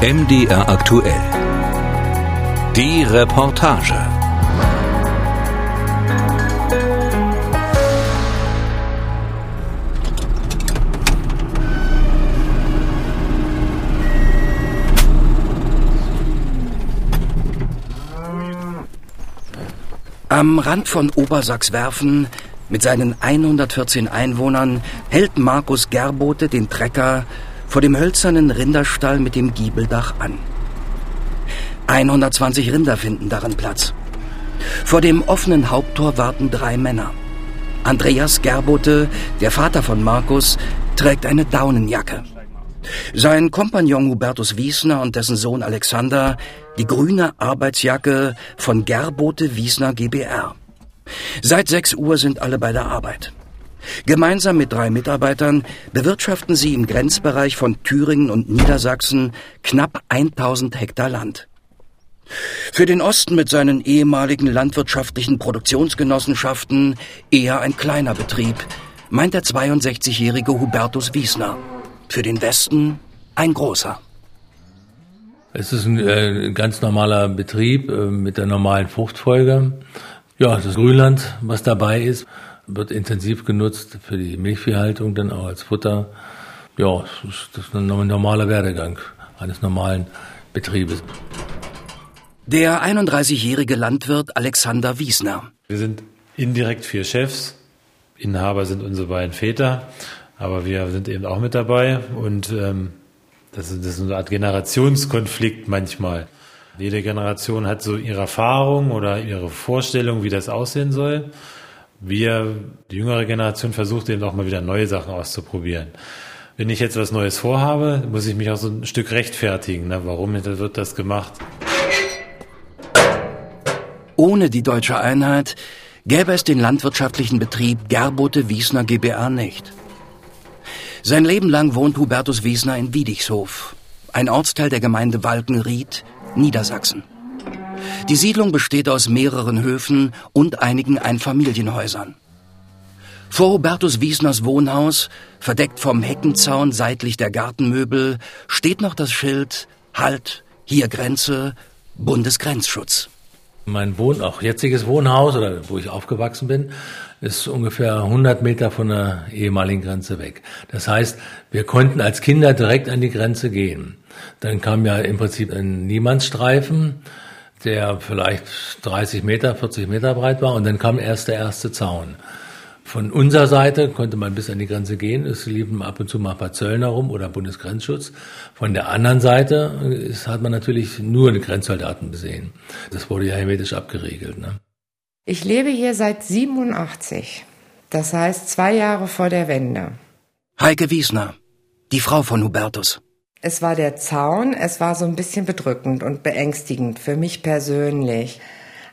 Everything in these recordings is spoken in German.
MDR aktuell. Die Reportage. Am Rand von Obersachswerfen mit seinen 114 Einwohnern hält Markus Gerbote den Trecker vor dem hölzernen Rinderstall mit dem Giebeldach an. 120 Rinder finden darin Platz. Vor dem offenen Haupttor warten drei Männer. Andreas Gerbote, der Vater von Markus, trägt eine Daunenjacke. Sein Kompagnon Hubertus Wiesner und dessen Sohn Alexander die grüne Arbeitsjacke von Gerbote Wiesner GBR. Seit 6 Uhr sind alle bei der Arbeit. Gemeinsam mit drei Mitarbeitern bewirtschaften sie im Grenzbereich von Thüringen und Niedersachsen knapp 1000 Hektar Land. Für den Osten mit seinen ehemaligen landwirtschaftlichen Produktionsgenossenschaften eher ein kleiner Betrieb, meint der 62-jährige Hubertus Wiesner. Für den Westen ein großer. Es ist ein äh, ganz normaler Betrieb äh, mit der normalen Fruchtfolge. Ja, das Grünland, was dabei ist, wird intensiv genutzt für die Milchviehhaltung, dann auch als Futter. Ja, das ist ein normaler Werdegang eines normalen Betriebes. Der 31-jährige Landwirt Alexander Wiesner. Wir sind indirekt vier Chefs. Inhaber sind unsere beiden Väter, aber wir sind eben auch mit dabei und ähm, das, ist, das ist eine Art Generationskonflikt manchmal. Jede Generation hat so ihre Erfahrung oder ihre Vorstellung, wie das aussehen soll. Wir, die jüngere Generation, versucht eben auch mal wieder neue Sachen auszuprobieren. Wenn ich jetzt was Neues vorhabe, muss ich mich auch so ein Stück rechtfertigen. Ne? Warum wird das gemacht? Ohne die deutsche Einheit gäbe es den landwirtschaftlichen Betrieb Gerbote Wiesner GbR nicht. Sein Leben lang wohnt Hubertus Wiesner in Wiedichshof, ein Ortsteil der Gemeinde Walkenried, Niedersachsen. Die Siedlung besteht aus mehreren Höfen und einigen Einfamilienhäusern. Vor Hubertus Wiesners Wohnhaus, verdeckt vom Heckenzaun seitlich der Gartenmöbel, steht noch das Schild Halt, hier Grenze, Bundesgrenzschutz. Mein Wohn auch jetziges Wohnhaus oder wo ich aufgewachsen bin, ist ungefähr 100 Meter von der ehemaligen Grenze weg. Das heißt, wir konnten als Kinder direkt an die Grenze gehen. Dann kam ja im Prinzip ein Niemandsstreifen, der vielleicht 30 Meter, 40 Meter breit war und dann kam erst der erste Zaun. Von unserer Seite konnte man bis an die Grenze gehen. Es liefen ab und zu mal ein paar Zöllner rum oder Bundesgrenzschutz. Von der anderen Seite ist, hat man natürlich nur die Grenzsoldaten besehen. Das wurde ja hermetisch abgeriegelt. Ne? Ich lebe hier seit 87. Das heißt zwei Jahre vor der Wende. Heike Wiesner, die Frau von Hubertus. Es war der Zaun, es war so ein bisschen bedrückend und beängstigend für mich persönlich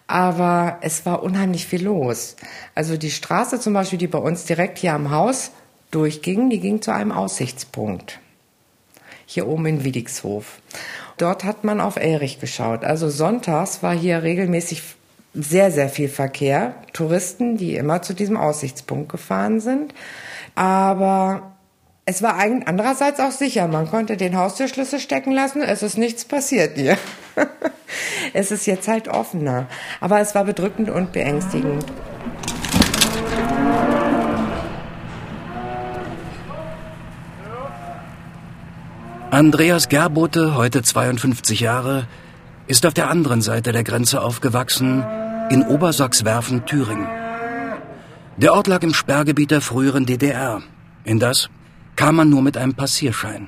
aber es war unheimlich viel los. Also die Straße zum Beispiel, die bei uns direkt hier am Haus durchging, die ging zu einem Aussichtspunkt. Hier oben in Wiedixhof. Dort hat man auf Elrich geschaut. Also sonntags war hier regelmäßig sehr, sehr viel Verkehr. Touristen, die immer zu diesem Aussichtspunkt gefahren sind. Aber es war andererseits auch sicher. Man konnte den Haustürschlüssel stecken lassen. Es ist nichts passiert hier. es ist jetzt halt offener. Aber es war bedrückend und beängstigend. Andreas Gerbote, heute 52 Jahre, ist auf der anderen Seite der Grenze aufgewachsen, in Obersachswerfen, Thüringen. Der Ort lag im Sperrgebiet der früheren DDR, in das kam man nur mit einem Passierschein.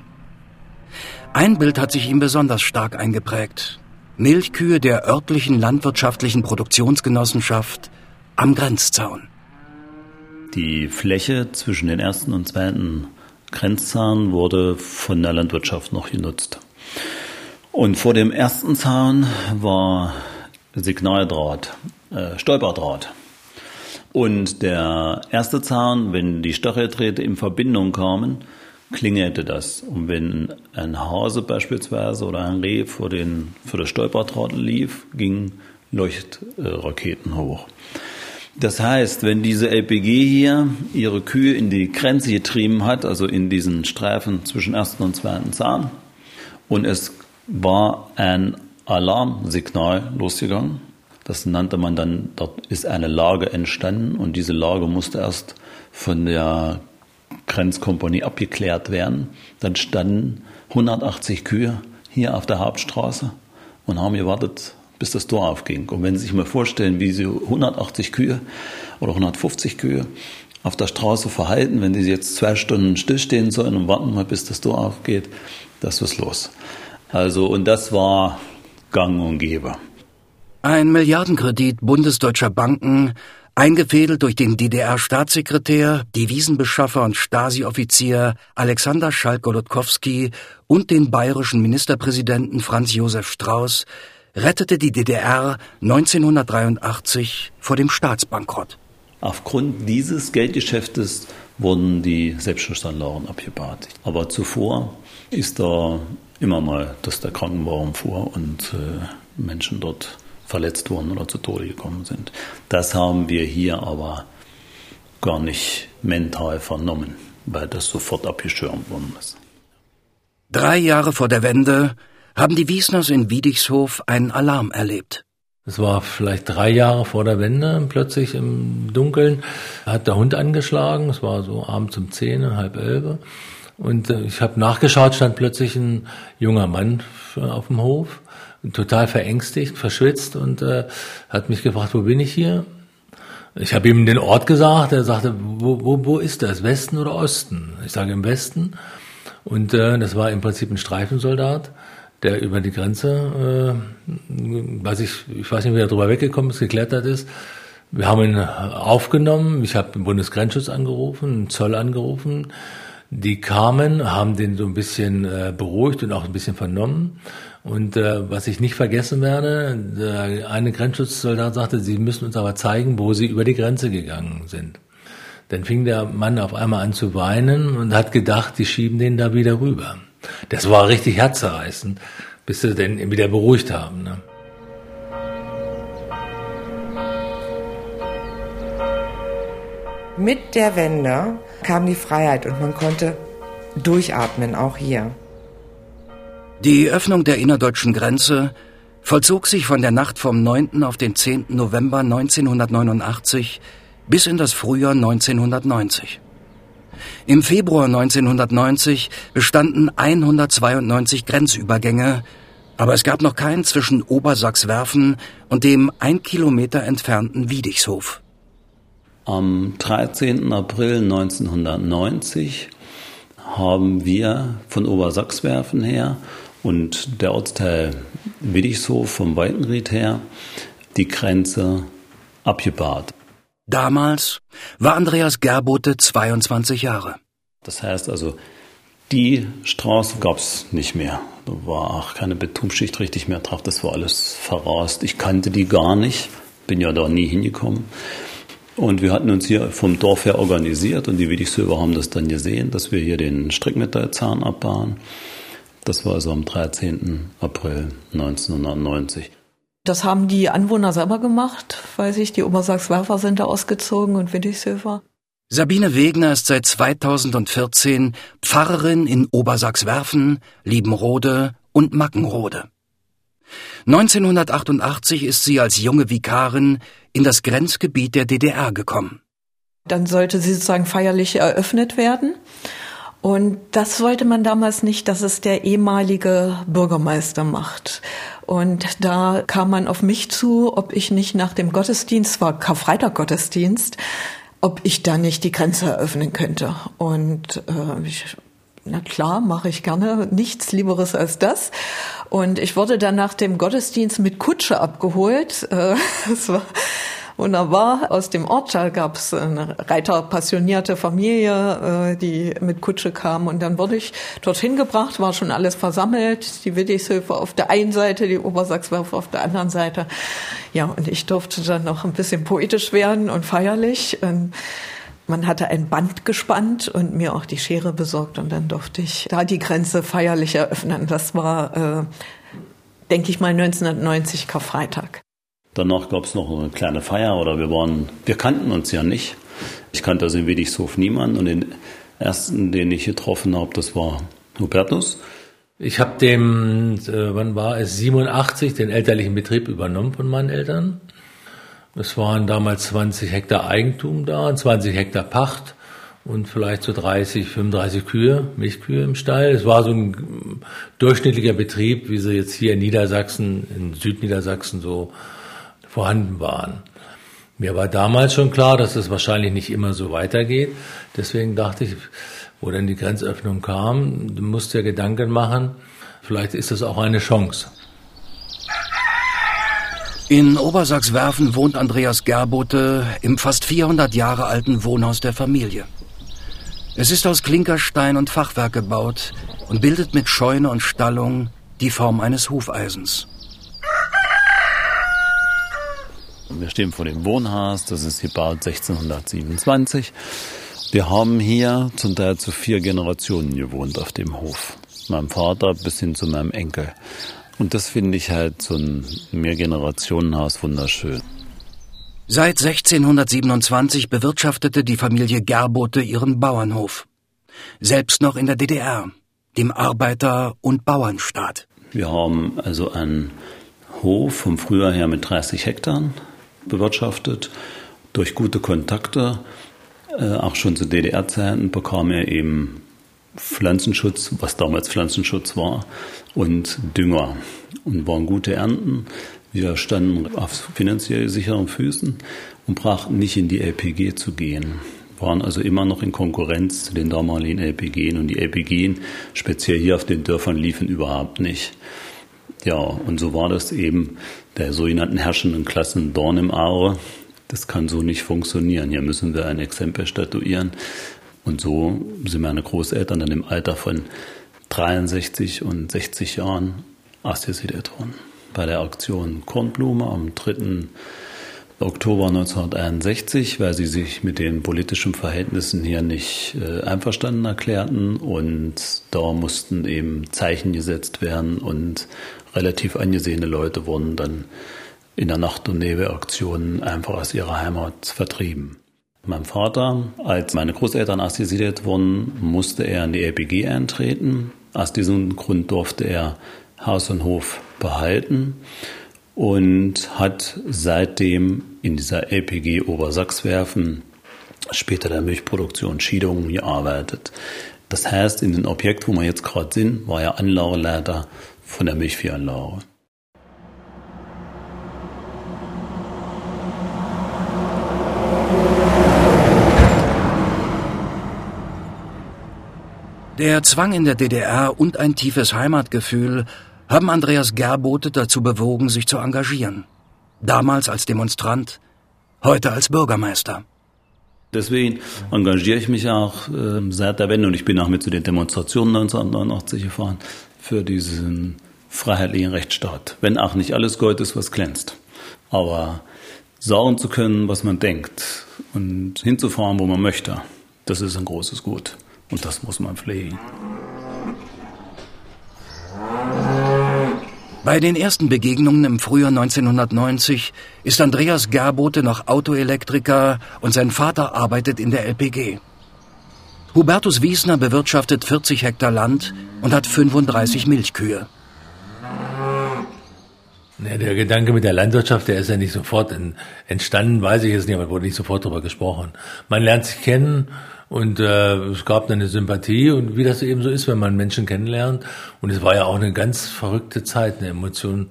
Ein Bild hat sich ihm besonders stark eingeprägt. Milchkühe der örtlichen landwirtschaftlichen Produktionsgenossenschaft am Grenzzaun. Die Fläche zwischen den ersten und zweiten Grenzzaun wurde von der Landwirtschaft noch genutzt. Und vor dem ersten Zaun war Signaldraht, äh, Stolperdraht. Und der erste Zaun, wenn die Stacheldrahte in Verbindung kamen, klingelte das. Und wenn ein Hase beispielsweise oder ein Reh vor, den, vor der Stolperdraht lief, gingen Leuchtraketen hoch. Das heißt, wenn diese LPG hier ihre Kühe in die Grenze getrieben hat, also in diesen Streifen zwischen ersten und zweiten Zahn, und es war ein Alarmsignal losgegangen. Das nannte man dann, dort ist eine Lage entstanden und diese Lage musste erst von der Grenzkompanie abgeklärt werden. Dann standen 180 Kühe hier auf der Hauptstraße und haben gewartet, bis das Tor aufging. Und wenn Sie sich mal vorstellen, wie Sie 180 Kühe oder 150 Kühe auf der Straße verhalten, wenn die jetzt zwei Stunden stillstehen sollen und warten mal, bis das Tor aufgeht, das ist los. Also, und das war gang und gäbe. Ein Milliardenkredit bundesdeutscher Banken, eingefädelt durch den DDR-Staatssekretär, Devisenbeschaffer und Stasi-Offizier Alexander Schalk-Golodkowski und den bayerischen Ministerpräsidenten Franz Josef Strauß, rettete die DDR 1983 vor dem Staatsbankrott. Aufgrund dieses Geldgeschäftes wurden die Selbstschussanlagen abgebaut. Aber zuvor ist da immer mal, dass der Krankenwagen fuhr und äh, Menschen dort verletzt wurden oder zu Tode gekommen sind. Das haben wir hier aber gar nicht mental vernommen, weil das sofort abgeschirmt worden ist. Drei Jahre vor der Wende haben die Wiesners in Wiedichshof einen Alarm erlebt. Es war vielleicht drei Jahre vor der Wende, plötzlich im Dunkeln hat der Hund angeschlagen. Es war so abends um zehn, halb elf. Und äh, ich habe nachgeschaut, stand plötzlich ein junger Mann auf dem Hof, total verängstigt, verschwitzt und äh, hat mich gefragt, wo bin ich hier? Ich habe ihm den Ort gesagt, er sagte, wo, wo, wo ist das, Westen oder Osten? Ich sage im Westen. Und äh, das war im Prinzip ein Streifensoldat der über die Grenze, äh, weiß ich, ich weiß nicht, wie er drüber weggekommen ist, geklettert ist. Wir haben ihn aufgenommen. Ich habe den Bundesgrenzschutz angerufen, den Zoll angerufen. Die kamen, haben den so ein bisschen äh, beruhigt und auch ein bisschen vernommen. Und äh, was ich nicht vergessen werde, eine Grenzschutzsoldat sagte, sie müssen uns aber zeigen, wo sie über die Grenze gegangen sind. Dann fing der Mann auf einmal an zu weinen und hat gedacht, die schieben den da wieder rüber. Das war richtig herzerreißend, bis sie den wieder beruhigt haben. Ne? Mit der Wende kam die Freiheit und man konnte durchatmen, auch hier. Die Öffnung der innerdeutschen Grenze vollzog sich von der Nacht vom 9. auf den 10. November 1989 bis in das Frühjahr 1990. Im Februar 1990 bestanden 192 Grenzübergänge, aber es gab noch keinen zwischen Obersachswerfen und dem ein Kilometer entfernten Wiedichshof. Am 13. April 1990 haben wir von Obersachswerfen her und der Ortsteil Wiedichshof vom Weitenried her die Grenze abgebaut. Damals war Andreas Gerbote 22 Jahre. Das heißt also, die Straße gab es nicht mehr. Da war auch keine Betonsschicht richtig mehr drauf. Das war alles verrast. Ich kannte die gar nicht. Bin ja da nie hingekommen. Und wir hatten uns hier vom Dorf her organisiert und die Wiedigsöber haben das dann gesehen, dass wir hier den Strickmetallzahn abbauen. Das war also am 13. April 1990. Das haben die Anwohner selber gemacht, weiß ich. Die Obersachswerfer sind da ausgezogen und Windighöfer. Sabine Wegner ist seit 2014 Pfarrerin in Obersachswerfen, Liebenrode und Mackenrode. 1988 ist sie als junge Vikarin in das Grenzgebiet der DDR gekommen. Dann sollte sie sozusagen feierlich eröffnet werden. Und das wollte man damals nicht, dass es der ehemalige Bürgermeister macht. Und da kam man auf mich zu, ob ich nicht nach dem Gottesdienst, war Karfreitag Gottesdienst, ob ich da nicht die Grenze eröffnen könnte. Und äh, ich, na klar, mache ich gerne nichts Lieberes als das. Und ich wurde dann nach dem Gottesdienst mit Kutsche abgeholt. Äh, es war wunderbar. Aus dem Ortsteil gab es eine reiterpassionierte Familie, äh, die mit Kutsche kam. Und dann wurde ich dorthin gebracht, war schon alles versammelt. Die Willigshöfe auf der einen Seite, die Obersachswerfer auf der anderen Seite. Ja, und ich durfte dann noch ein bisschen poetisch werden und feierlich. Und man hatte ein Band gespannt und mir auch die Schere besorgt und dann durfte ich da die Grenze feierlich eröffnen. Das war, äh, denke ich mal, 1990 Karfreitag. Danach gab es noch eine kleine Feier oder wir waren, wir kannten uns ja nicht. Ich kannte also in Wedichtshof niemanden und den ersten, den ich getroffen habe, das war Hubertus. Ich habe dem, äh, wann war es, 87, den elterlichen Betrieb übernommen von meinen Eltern. Es waren damals 20 Hektar Eigentum da, 20 Hektar Pacht und vielleicht so 30, 35 Kühe, Milchkühe im Stall. Es war so ein durchschnittlicher Betrieb, wie sie jetzt hier in Niedersachsen, in Südniedersachsen so vorhanden waren. Mir war damals schon klar, dass es wahrscheinlich nicht immer so weitergeht. Deswegen dachte ich, wo dann die Grenzöffnung kam, du musst dir Gedanken machen, vielleicht ist das auch eine Chance. In Obersachswerfen wohnt Andreas Gerbote im fast 400 Jahre alten Wohnhaus der Familie. Es ist aus Klinkerstein und Fachwerk gebaut und bildet mit Scheune und Stallung die Form eines Hufeisens. Wir stehen vor dem Wohnhaus, das ist gebaut 1627. Wir haben hier zum Teil zu vier Generationen gewohnt auf dem Hof. Meinem Vater bis hin zu meinem Enkel. Und das finde ich halt so ein Mehrgenerationenhaus wunderschön. Seit 1627 bewirtschaftete die Familie Gerbote ihren Bauernhof. Selbst noch in der DDR, dem Arbeiter- und Bauernstaat. Wir haben also einen Hof vom Frühjahr her mit 30 Hektar bewirtschaftet. Durch gute Kontakte, äh, auch schon zu DDR-Zeiten, bekam er eben Pflanzenschutz, was damals Pflanzenschutz war, und Dünger. Und waren gute Ernten. Wir standen auf finanziell sicheren Füßen und brachten nicht in die LPG zu gehen. Waren also immer noch in Konkurrenz zu den damaligen LPG. Und die LPG, speziell hier auf den Dörfern, liefen überhaupt nicht. Ja, und so war das eben der sogenannten herrschenden Klassen Dorn im Auge. Das kann so nicht funktionieren. Hier müssen wir ein Exempel statuieren. Und so sind meine Großeltern dann im Alter von 63 und 60 Jahren worden. Bei der Aktion Kornblume am 3. Oktober 1961, weil sie sich mit den politischen Verhältnissen hier nicht äh, einverstanden erklärten und da mussten eben Zeichen gesetzt werden und relativ angesehene Leute wurden dann in der Nacht- und Nebelaktion einfach aus ihrer Heimat vertrieben. Mein Vater, als meine Großeltern assoziiert wurden, musste er in die LPG eintreten. Aus diesem Grund durfte er Haus und Hof behalten und hat seitdem in dieser LPG Obersachswerfen, später der Milchproduktion Schiedungen gearbeitet. Das heißt, in dem Objekt, wo wir jetzt gerade sind, war er Anlageleiter von der Milchviehanlage. Der Zwang in der DDR und ein tiefes Heimatgefühl haben Andreas Gerbote dazu bewogen, sich zu engagieren. Damals als Demonstrant, heute als Bürgermeister. Deswegen engagiere ich mich auch äh, seit der Wende und ich bin auch mit zu den Demonstrationen 1989 gefahren für diesen freiheitlichen Rechtsstaat. Wenn auch nicht alles Gold ist, was glänzt. Aber sagen zu können, was man denkt und hinzufahren, wo man möchte, das ist ein großes Gut. Und das muss man pflegen. Bei den ersten Begegnungen im Frühjahr 1990 ist Andreas Gerbote noch Autoelektriker und sein Vater arbeitet in der LPG. Hubertus Wiesner bewirtschaftet 40 Hektar Land und hat 35 Milchkühe. Ja, der Gedanke mit der Landwirtschaft, der ist ja nicht sofort entstanden, weiß ich jetzt nicht, aber wurde nicht sofort darüber gesprochen. Man lernt sich kennen und äh, es gab dann eine Sympathie und wie das eben so ist, wenn man Menschen kennenlernt. Und es war ja auch eine ganz verrückte Zeit, eine Emotion.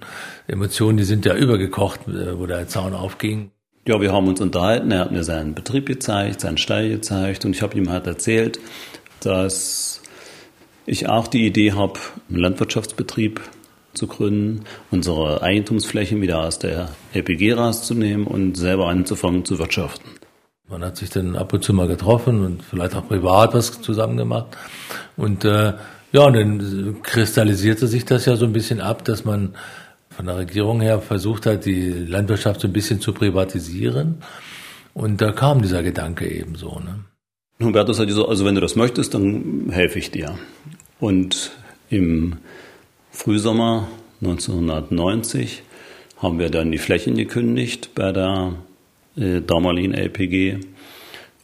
Emotionen, die sind ja übergekocht, äh, wo der Zaun aufging. Ja, wir haben uns unterhalten. Er hat mir seinen Betrieb gezeigt, seinen Stall gezeigt und ich habe ihm halt erzählt, dass ich auch die Idee habe, einen Landwirtschaftsbetrieb zu gründen, unsere Eigentumsflächen wieder aus der LPG rauszunehmen und selber anzufangen zu wirtschaften. Man hat sich dann ab und zu mal getroffen und vielleicht auch privat was zusammen gemacht. Und äh, ja, und dann kristallisierte sich das ja so ein bisschen ab, dass man von der Regierung her versucht hat, die Landwirtschaft so ein bisschen zu privatisieren. Und da kam dieser Gedanke eben so. Ne? Hubertus hat gesagt, also wenn du das möchtest, dann helfe ich dir. Und im Frühsommer 1990 haben wir dann die Flächen gekündigt bei der äh, damaligen LPG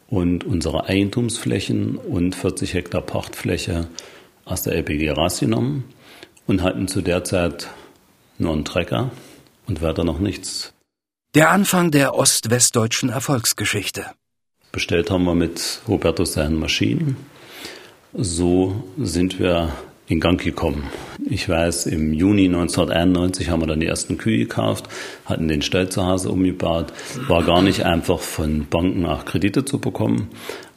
und unsere Eigentumsflächen und 40 Hektar Pachtfläche aus der LPG rausgenommen und hatten zu der Zeit nur einen Trecker und weiter noch nichts. Der Anfang der ostwestdeutschen Erfolgsgeschichte. Bestellt haben wir mit Hubertus seinen Maschinen. So sind wir in Gang gekommen. Ich weiß, im Juni 1991 haben wir dann die ersten Kühe gekauft, hatten den Stall zu Hause umgebaut. War gar nicht einfach von Banken auch Kredite zu bekommen,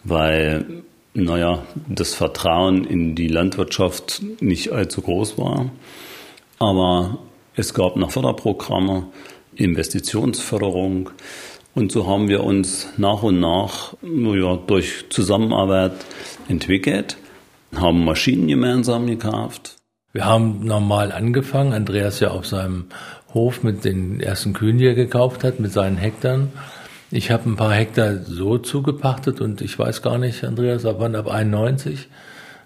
weil, naja, das Vertrauen in die Landwirtschaft nicht allzu groß war. Aber es gab noch Förderprogramme, Investitionsförderung. Und so haben wir uns nach und nach naja, durch Zusammenarbeit entwickelt haben Maschinen gemeinsam gekauft. Wir haben normal angefangen. Andreas ja auf seinem Hof mit den ersten Kühen, die er gekauft hat, mit seinen Hektaren. Ich habe ein paar Hektar so zugepachtet und ich weiß gar nicht, Andreas, ab wann? Ab 91?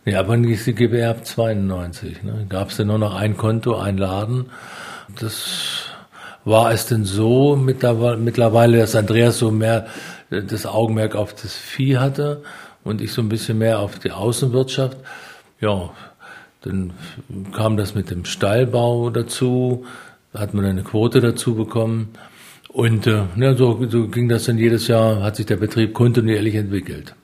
Nee, ab wann ist die GBR? Ab 92. Ne? Gab es denn nur noch ein Konto, ein Laden? Das war es denn so mittlerweile, dass Andreas so mehr das Augenmerk auf das Vieh hatte und ich so ein bisschen mehr auf die Außenwirtschaft. Ja, dann kam das mit dem Stallbau dazu, da hat man eine Quote dazu bekommen. Und äh, ja, so, so ging das dann jedes Jahr, hat sich der Betrieb kontinuierlich entwickelt.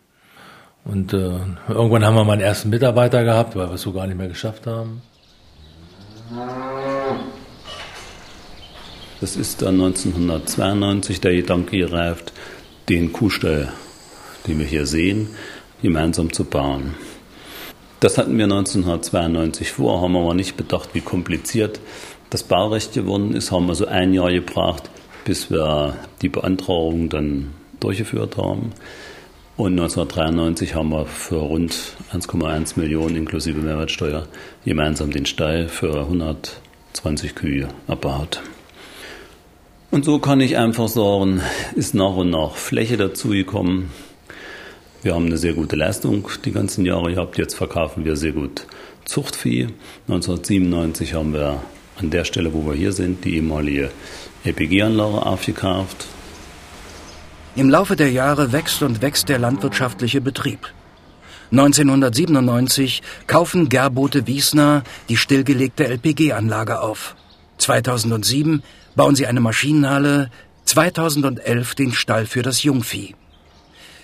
Und äh, irgendwann haben wir mal einen ersten Mitarbeiter gehabt, weil wir es so gar nicht mehr geschafft haben. Das ist dann 1992 der Gedanke gereift, den Kuhstall die wir hier sehen, gemeinsam zu bauen. Das hatten wir 1992 vor, haben aber nicht bedacht, wie kompliziert das Baurecht geworden ist, haben also ein Jahr gebraucht, bis wir die Beantragung dann durchgeführt haben. Und 1993 haben wir für rund 1,1 Millionen inklusive Mehrwertsteuer gemeinsam den Stall für 120 Kühe erbaut. Und so kann ich einfach sagen, ist nach und nach Fläche dazugekommen. Wir haben eine sehr gute Leistung die ganzen Jahre gehabt. Jetzt verkaufen wir sehr gut Zuchtvieh. 1997 haben wir an der Stelle, wo wir hier sind, die ehemalige LPG-Anlage aufgekauft. Im Laufe der Jahre wächst und wächst der landwirtschaftliche Betrieb. 1997 kaufen Gerbote Wiesner die stillgelegte LPG-Anlage auf. 2007 bauen sie eine Maschinenhalle, 2011 den Stall für das Jungvieh.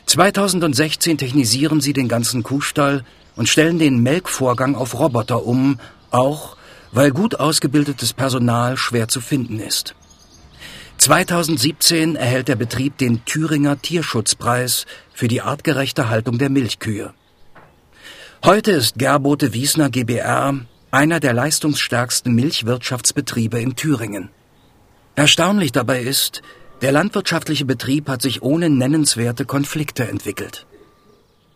2016 technisieren sie den ganzen Kuhstall und stellen den Melkvorgang auf Roboter um, auch weil gut ausgebildetes Personal schwer zu finden ist. 2017 erhält der Betrieb den Thüringer Tierschutzpreis für die artgerechte Haltung der Milchkühe. Heute ist Gerbote Wiesner GbR einer der leistungsstärksten Milchwirtschaftsbetriebe in Thüringen. Erstaunlich dabei ist, der landwirtschaftliche Betrieb hat sich ohne nennenswerte Konflikte entwickelt.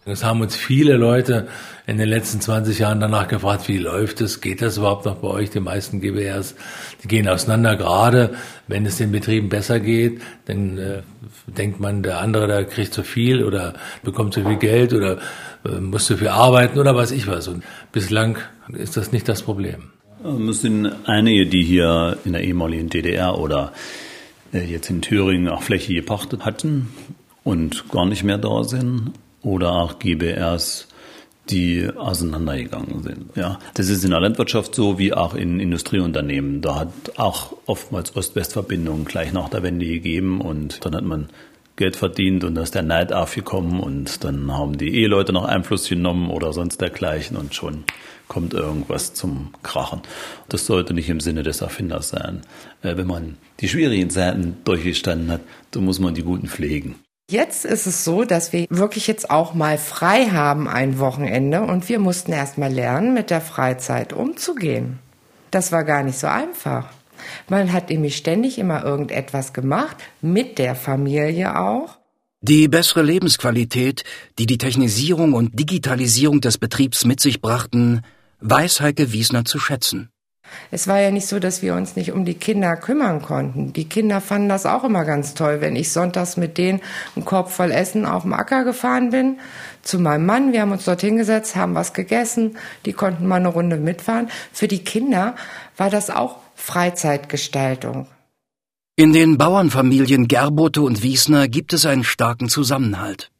Es haben uns viele Leute in den letzten 20 Jahren danach gefragt, wie läuft es? Geht das überhaupt noch bei euch? Die meisten GBRs, die gehen auseinander. Gerade wenn es den Betrieben besser geht, dann äh, denkt man, der andere, der kriegt zu viel oder bekommt zu viel Geld oder äh, muss zu viel arbeiten oder was ich was. Und bislang ist das nicht das Problem. Es sind einige, die hier in der ehemaligen DDR oder jetzt in Thüringen auch Fläche gepachtet hatten und gar nicht mehr da sind oder auch GBRs, die auseinandergegangen sind. Ja, das ist in der Landwirtschaft so wie auch in Industrieunternehmen. Da hat auch oftmals Ost-West-Verbindungen gleich nach der Wende gegeben und dann hat man Geld verdient und da ist der Neid aufgekommen und dann haben die Eheleute noch Einfluss genommen oder sonst dergleichen und schon kommt irgendwas zum Krachen. Das sollte nicht im Sinne des Erfinders sein. Äh, wenn man die schwierigen Zeiten durchgestanden hat, dann muss man die guten pflegen. Jetzt ist es so, dass wir wirklich jetzt auch mal frei haben ein Wochenende und wir mussten erst mal lernen, mit der Freizeit umzugehen. Das war gar nicht so einfach. Man hat nämlich ständig immer irgendetwas gemacht, mit der Familie auch. Die bessere Lebensqualität, die die Technisierung und Digitalisierung des Betriebs mit sich brachten, weiß Heike Wiesner zu schätzen. Es war ja nicht so, dass wir uns nicht um die Kinder kümmern konnten. Die Kinder fanden das auch immer ganz toll, wenn ich sonntags mit denen einen Korb voll Essen auf dem Acker gefahren bin. Zu meinem Mann, wir haben uns dort hingesetzt, haben was gegessen, die konnten mal eine Runde mitfahren. Für die Kinder war das auch Freizeitgestaltung. In den Bauernfamilien Gerbote und Wiesner gibt es einen starken Zusammenhalt.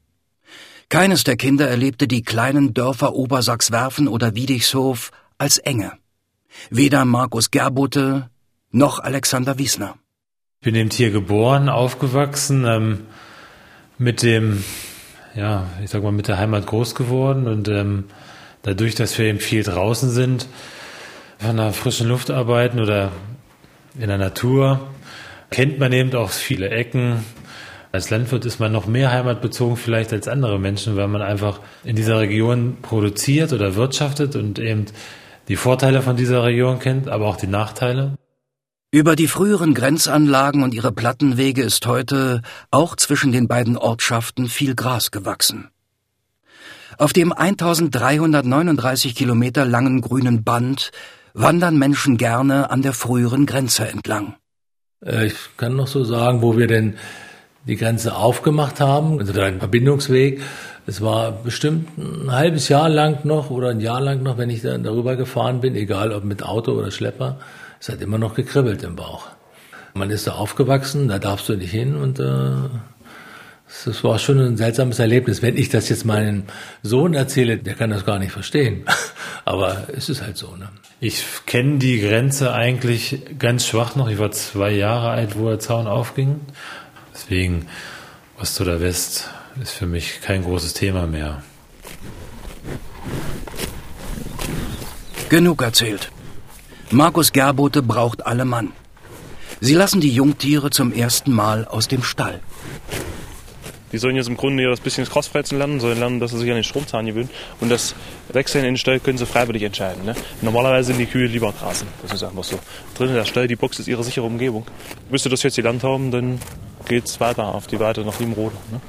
Keines der Kinder erlebte die kleinen Dörfer Obersachswerfen oder Wiedichshof als Enge. Weder Markus Gerbote noch Alexander Wiesner. Ich bin eben hier geboren, aufgewachsen, ähm, mit dem, ja, ich sag mal, mit der Heimat groß geworden und ähm, dadurch, dass wir eben viel draußen sind, von der frischen Luft arbeiten oder in der Natur, kennt man eben auch viele Ecken. Als Landwirt ist man noch mehr heimatbezogen vielleicht als andere Menschen, weil man einfach in dieser Region produziert oder wirtschaftet und eben die Vorteile von dieser Region kennt, aber auch die Nachteile. Über die früheren Grenzanlagen und ihre Plattenwege ist heute auch zwischen den beiden Ortschaften viel Gras gewachsen. Auf dem 1339 Kilometer langen grünen Band wandern Menschen gerne an der früheren Grenze entlang. Äh, ich kann noch so sagen, wo wir denn die Grenze aufgemacht haben, also ein Verbindungsweg. Es war bestimmt ein halbes Jahr lang noch oder ein Jahr lang noch, wenn ich dann darüber gefahren bin, egal ob mit Auto oder Schlepper, es hat immer noch gekribbelt im Bauch. Man ist da aufgewachsen, da darfst du nicht hin und äh, das war schon ein seltsames Erlebnis. Wenn ich das jetzt meinem Sohn erzähle, der kann das gar nicht verstehen. Aber es ist halt so. Ne? Ich kenne die Grenze eigentlich ganz schwach noch. Ich war zwei Jahre alt, wo der Zaun aufging. Deswegen Ost oder West ist für mich kein großes Thema mehr. Genug erzählt. Markus Gerbote braucht alle Mann. Sie lassen die Jungtiere zum ersten Mal aus dem Stall. Die sollen jetzt im Grunde ja das bisschen das Crossfressen lernen, sollen lernen, dass sie sich an den Stromzahn gewöhnen. Und das Wechseln in den Stall können sie freiwillig entscheiden. Ne? Normalerweise sind die Kühe lieber grasen. Das ist einfach so. Drinnen der Stall, die Box ist ihre sichere Umgebung. Bis sie das jetzt gelernt haben, dann geht's weiter auf die Weite nach Limrode. Ne?